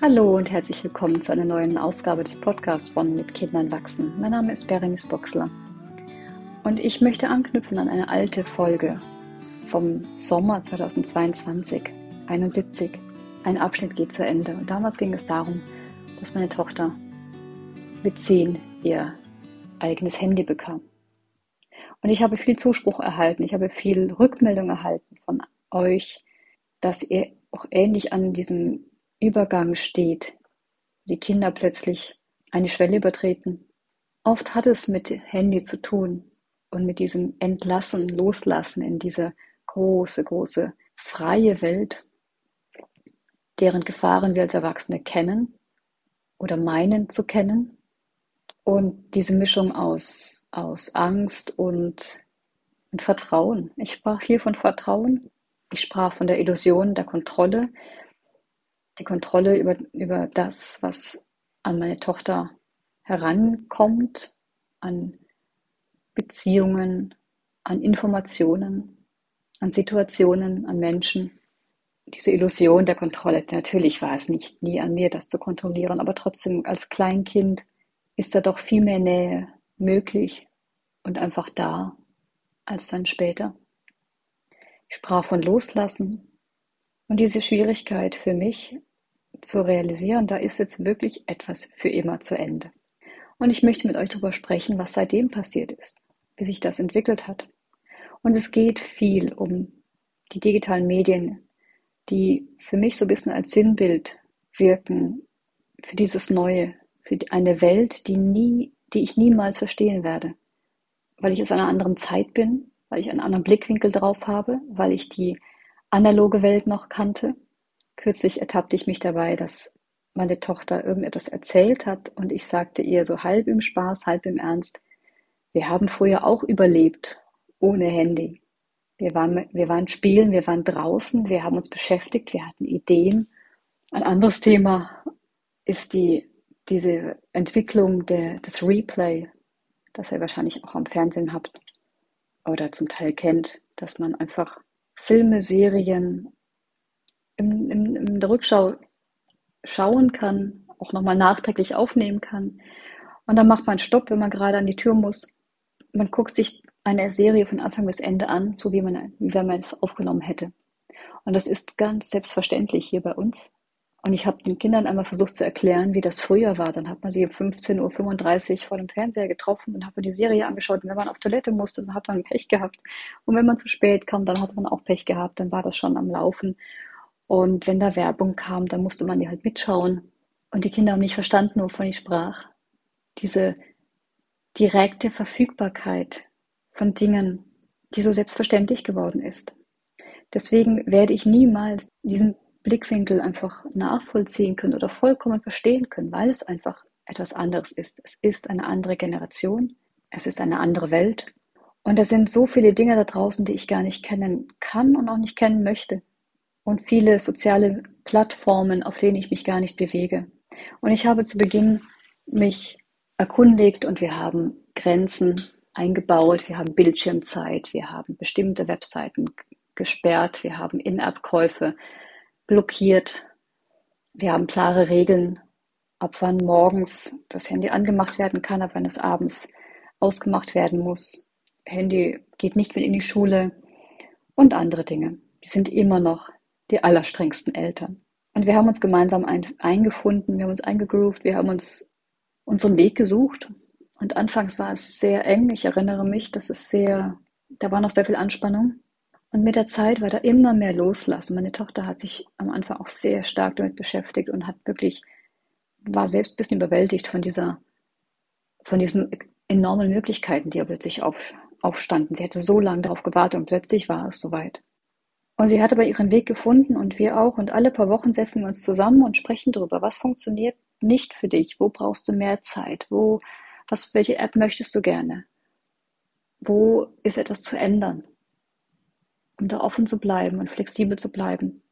Hallo und herzlich willkommen zu einer neuen Ausgabe des Podcasts von Mit Kindern wachsen. Mein Name ist Berenice Boxler und ich möchte anknüpfen an eine alte Folge vom Sommer 2022, 71. Ein Abschnitt geht zu Ende und damals ging es darum, dass meine Tochter mit zehn ihr eigenes Handy bekam. Und ich habe viel Zuspruch erhalten, ich habe viel Rückmeldung erhalten von euch, dass ihr auch ähnlich an diesem Übergang steht, die Kinder plötzlich eine Schwelle übertreten. Oft hat es mit Handy zu tun und mit diesem Entlassen, Loslassen in diese große, große freie Welt, deren Gefahren wir als Erwachsene kennen oder meinen zu kennen. Und diese Mischung aus, aus Angst und, und Vertrauen. Ich sprach hier von Vertrauen. Ich sprach von der Illusion der Kontrolle, die Kontrolle über, über das, was an meine Tochter herankommt, an Beziehungen, an Informationen, an Situationen, an Menschen. Diese Illusion der Kontrolle, natürlich war es nicht nie an mir, das zu kontrollieren, aber trotzdem als Kleinkind ist da doch viel mehr Nähe möglich und einfach da als dann später. Ich sprach von Loslassen und diese Schwierigkeit für mich zu realisieren, da ist jetzt wirklich etwas für immer zu Ende. Und ich möchte mit euch darüber sprechen, was seitdem passiert ist, wie sich das entwickelt hat. Und es geht viel um die digitalen Medien, die für mich so ein bisschen als Sinnbild wirken für dieses Neue, für eine Welt, die nie, die ich niemals verstehen werde, weil ich aus einer anderen Zeit bin, weil ich einen anderen Blickwinkel drauf habe, weil ich die analoge Welt noch kannte Kürzlich ertappte ich mich dabei, dass meine Tochter irgendetwas erzählt hat und ich sagte ihr so halb im Spaß, halb im Ernst, wir haben früher auch überlebt ohne Handy. Wir waren, wir waren spielen, wir waren draußen, wir haben uns beschäftigt, wir hatten Ideen. Ein anderes Thema ist die, diese Entwicklung der, des Replay, das ihr wahrscheinlich auch am Fernsehen habt oder zum Teil kennt, dass man einfach Filme, Serien im, im, in der Rückschau schauen kann, auch nochmal nachträglich aufnehmen kann. Und dann macht man Stopp, wenn man gerade an die Tür muss. Man guckt sich eine Serie von Anfang bis Ende an, so wie man, wenn man es aufgenommen hätte. Und das ist ganz selbstverständlich hier bei uns. Und ich habe den Kindern einmal versucht zu erklären, wie das früher war. Dann hat man sie um 15.35 Uhr vor dem Fernseher getroffen und hat man die Serie angeschaut. Und wenn man auf Toilette musste, dann hat man Pech gehabt. Und wenn man zu spät kam, dann hat man auch Pech gehabt. Dann war das schon am Laufen. Und wenn da Werbung kam, dann musste man die halt mitschauen. Und die Kinder haben nicht verstanden, wovon ich sprach. Diese direkte Verfügbarkeit von Dingen, die so selbstverständlich geworden ist. Deswegen werde ich niemals diesen Blickwinkel einfach nachvollziehen können oder vollkommen verstehen können, weil es einfach etwas anderes ist. Es ist eine andere Generation, es ist eine andere Welt. Und da sind so viele Dinge da draußen, die ich gar nicht kennen kann und auch nicht kennen möchte und viele soziale Plattformen, auf denen ich mich gar nicht bewege. Und ich habe zu Beginn mich erkundigt und wir haben Grenzen eingebaut, wir haben Bildschirmzeit, wir haben bestimmte Webseiten gesperrt, wir haben In-App-Käufe blockiert, wir haben klare Regeln, ab wann morgens das Handy angemacht werden kann, ab wann es abends ausgemacht werden muss. Handy geht nicht mehr in die Schule und andere Dinge. Die sind immer noch die allerstrengsten Eltern. Und wir haben uns gemeinsam ein, eingefunden, wir haben uns eingegroovt, wir haben uns unseren Weg gesucht. Und anfangs war es sehr eng. Ich erinnere mich, dass es sehr, da war noch sehr viel Anspannung. Und mit der Zeit war da immer mehr Loslassen. Meine Tochter hat sich am Anfang auch sehr stark damit beschäftigt und hat wirklich, war selbst ein bisschen überwältigt von dieser, von diesen enormen Möglichkeiten, die ja plötzlich auf, aufstanden. Sie hatte so lange darauf gewartet und plötzlich war es soweit. Und sie hat aber ihren Weg gefunden und wir auch. Und alle paar Wochen setzen wir uns zusammen und sprechen darüber, was funktioniert nicht für dich, wo brauchst du mehr Zeit, wo, was, welche App möchtest du gerne, wo ist etwas zu ändern, um da offen zu bleiben und flexibel zu bleiben.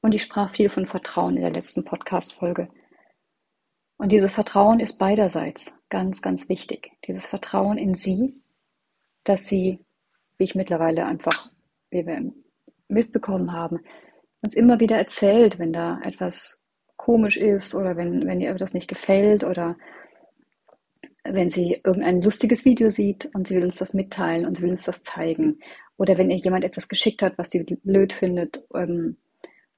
Und ich sprach viel von Vertrauen in der letzten Podcast-Folge. Und dieses Vertrauen ist beiderseits ganz, ganz wichtig. Dieses Vertrauen in sie, dass sie, wie ich mittlerweile einfach, wie wir im mitbekommen haben, uns immer wieder erzählt, wenn da etwas komisch ist oder wenn, wenn ihr etwas nicht gefällt oder wenn sie irgendein lustiges Video sieht und sie will uns das mitteilen und sie will uns das zeigen. Oder wenn ihr jemand etwas geschickt hat, was sie blöd findet. Ähm,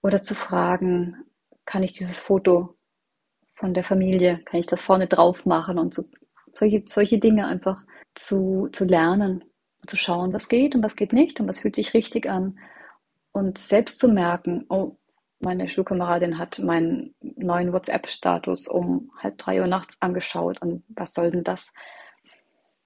oder zu fragen, kann ich dieses Foto von der Familie, kann ich das vorne drauf machen und so, solche, solche Dinge einfach zu, zu lernen und zu schauen, was geht und was geht nicht und was fühlt sich richtig an. Und selbst zu merken, oh, meine Schulkameradin hat meinen neuen WhatsApp-Status um halb drei Uhr nachts angeschaut und was soll denn das?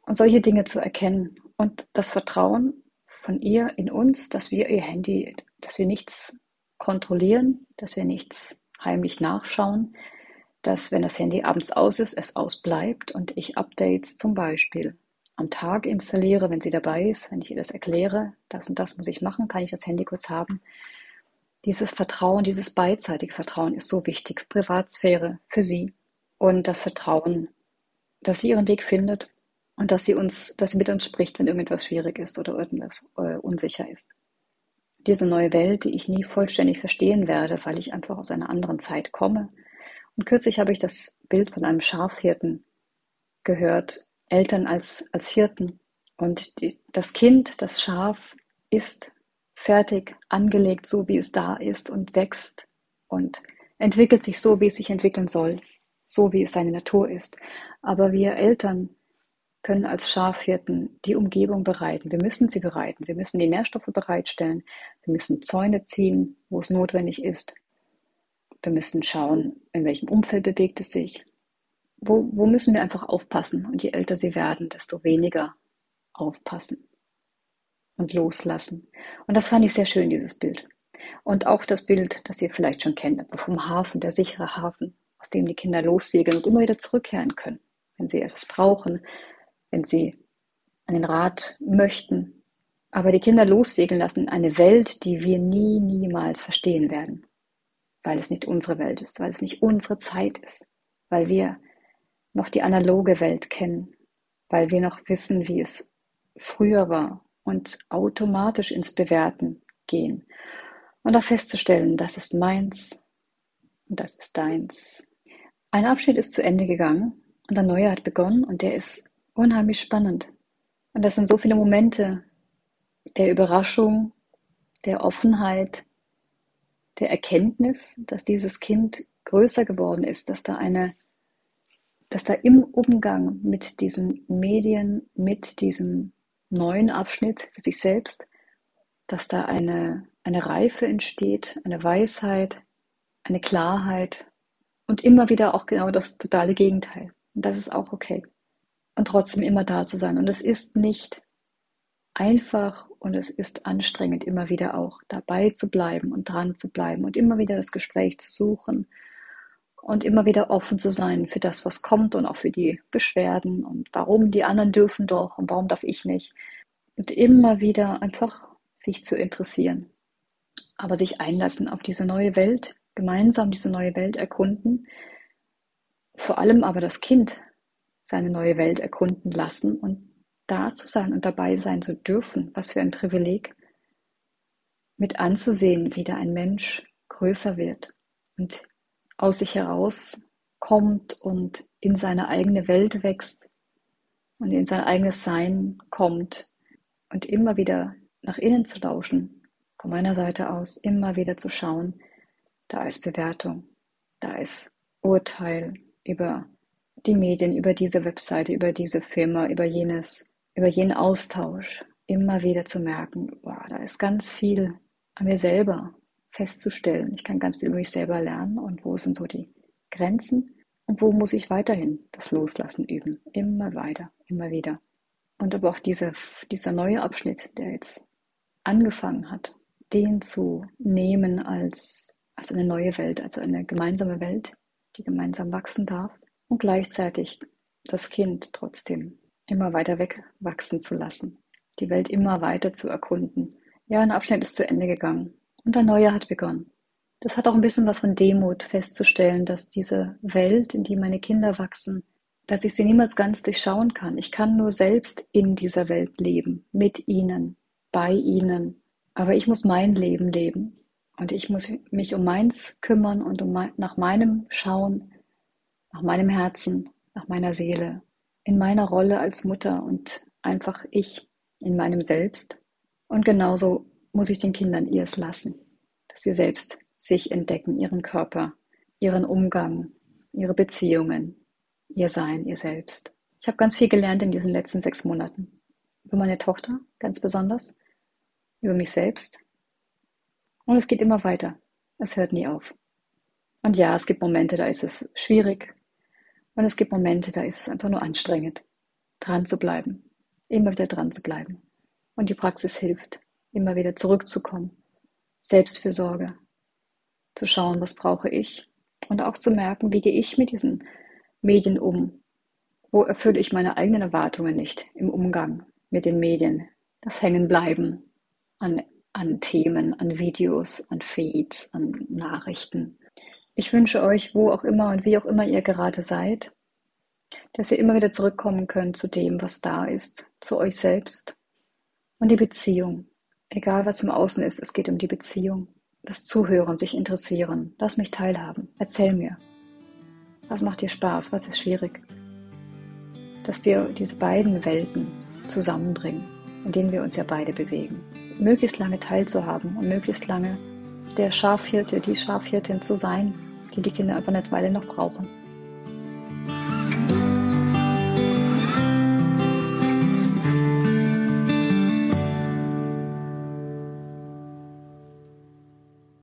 Und solche Dinge zu erkennen und das Vertrauen von ihr in uns, dass wir ihr Handy, dass wir nichts kontrollieren, dass wir nichts heimlich nachschauen, dass wenn das Handy abends aus ist, es ausbleibt und ich Updates zum Beispiel am Tag installiere, wenn sie dabei ist, wenn ich ihr das erkläre, das und das muss ich machen, kann ich das Handy kurz haben dieses Vertrauen, dieses beidseitige Vertrauen ist so wichtig. Privatsphäre für sie und das Vertrauen, dass sie ihren Weg findet und dass sie uns, dass sie mit uns spricht, wenn irgendetwas schwierig ist oder irgendwas äh, unsicher ist. Diese neue Welt, die ich nie vollständig verstehen werde, weil ich einfach aus einer anderen Zeit komme. Und kürzlich habe ich das Bild von einem Schafhirten gehört, Eltern als, als Hirten. Und die, das Kind, das Schaf, ist fertig angelegt, so wie es da ist und wächst und entwickelt sich so, wie es sich entwickeln soll, so wie es seine Natur ist. Aber wir Eltern können als Schafhirten die Umgebung bereiten. Wir müssen sie bereiten. Wir müssen die Nährstoffe bereitstellen. Wir müssen Zäune ziehen, wo es notwendig ist. Wir müssen schauen, in welchem Umfeld bewegt es sich. Wo, wo müssen wir einfach aufpassen? Und je älter sie werden, desto weniger aufpassen und loslassen. Und das fand ich sehr schön, dieses Bild. Und auch das Bild, das ihr vielleicht schon kennt, vom Hafen, der sichere Hafen, aus dem die Kinder lossegeln und immer wieder zurückkehren können, wenn sie etwas brauchen, wenn sie einen Rat möchten. Aber die Kinder lossegeln lassen in eine Welt, die wir nie, niemals verstehen werden, weil es nicht unsere Welt ist, weil es nicht unsere Zeit ist, weil wir noch die analoge Welt kennen, weil wir noch wissen, wie es früher war, und automatisch ins Bewerten gehen. Und auch festzustellen, das ist meins und das ist deins. Ein Abschied ist zu Ende gegangen und der neue hat begonnen und der ist unheimlich spannend. Und das sind so viele Momente der Überraschung, der Offenheit, der Erkenntnis, dass dieses Kind größer geworden ist, dass da eine, dass da im Umgang mit diesen Medien, mit diesem neuen Abschnitt für sich selbst, dass da eine, eine Reife entsteht, eine Weisheit, eine Klarheit und immer wieder auch genau das totale Gegenteil. Und das ist auch okay. Und trotzdem immer da zu sein. Und es ist nicht einfach und es ist anstrengend, immer wieder auch dabei zu bleiben und dran zu bleiben und immer wieder das Gespräch zu suchen und immer wieder offen zu sein für das, was kommt und auch für die Beschwerden und warum die anderen dürfen doch und warum darf ich nicht. Und immer wieder einfach sich zu interessieren, aber sich einlassen auf diese neue Welt, gemeinsam diese neue Welt erkunden, vor allem aber das Kind seine neue Welt erkunden lassen und da zu sein und dabei sein zu dürfen, was für ein Privileg, mit anzusehen, wie da ein Mensch größer wird und aus sich heraus kommt und in seine eigene Welt wächst und in sein eigenes Sein kommt und immer wieder nach innen zu lauschen, von meiner Seite aus immer wieder zu schauen, da ist Bewertung, da ist Urteil über die Medien, über diese Webseite, über diese Firma, über jenes, über jenen Austausch, immer wieder zu merken, wow, da ist ganz viel an mir selber, festzustellen. Ich kann ganz viel über mich selber lernen und wo sind so die Grenzen und wo muss ich weiterhin das Loslassen üben. Immer weiter, immer wieder. Und aber auch diese, dieser neue Abschnitt, der jetzt angefangen hat, den zu nehmen als, als eine neue Welt, als eine gemeinsame Welt, die gemeinsam wachsen darf und gleichzeitig das Kind trotzdem immer weiter wegwachsen zu lassen, die Welt immer weiter zu erkunden. Ja, ein Abschnitt ist zu Ende gegangen. Und ein neuer hat begonnen. Das hat auch ein bisschen was von Demut festzustellen, dass diese Welt, in die meine Kinder wachsen, dass ich sie niemals ganz durchschauen kann. Ich kann nur selbst in dieser Welt leben, mit ihnen, bei ihnen. Aber ich muss mein Leben leben. Und ich muss mich um meins kümmern und um mein, nach meinem Schauen, nach meinem Herzen, nach meiner Seele, in meiner Rolle als Mutter und einfach ich in meinem Selbst. Und genauso muss ich den Kindern ihrs lassen, dass sie selbst sich entdecken, ihren Körper, ihren Umgang, ihre Beziehungen, ihr Sein, ihr Selbst. Ich habe ganz viel gelernt in diesen letzten sechs Monaten. Über meine Tochter ganz besonders, über mich selbst. Und es geht immer weiter. Es hört nie auf. Und ja, es gibt Momente, da ist es schwierig. Und es gibt Momente, da ist es einfach nur anstrengend, dran zu bleiben. Immer wieder dran zu bleiben. Und die Praxis hilft, immer wieder zurückzukommen. Selbstfürsorge. Zu schauen, was brauche ich. Und auch zu merken, wie gehe ich mit diesen Medien um? Wo erfülle ich meine eigenen Erwartungen nicht im Umgang mit den Medien? Das Hängenbleiben an, an Themen, an Videos, an Feeds, an Nachrichten. Ich wünsche euch, wo auch immer und wie auch immer ihr gerade seid, dass ihr immer wieder zurückkommen könnt zu dem, was da ist, zu euch selbst und die Beziehung. Egal was im Außen ist, es geht um die Beziehung. Das Zuhören, sich interessieren. Lass mich teilhaben. Erzähl mir. Was macht dir Spaß? Was ist schwierig? Dass wir diese beiden Welten zusammenbringen, in denen wir uns ja beide bewegen. Möglichst lange teilzuhaben und möglichst lange der Schafhirte, die Schafhirtin zu sein, die die Kinder einfach eine Weile noch brauchen.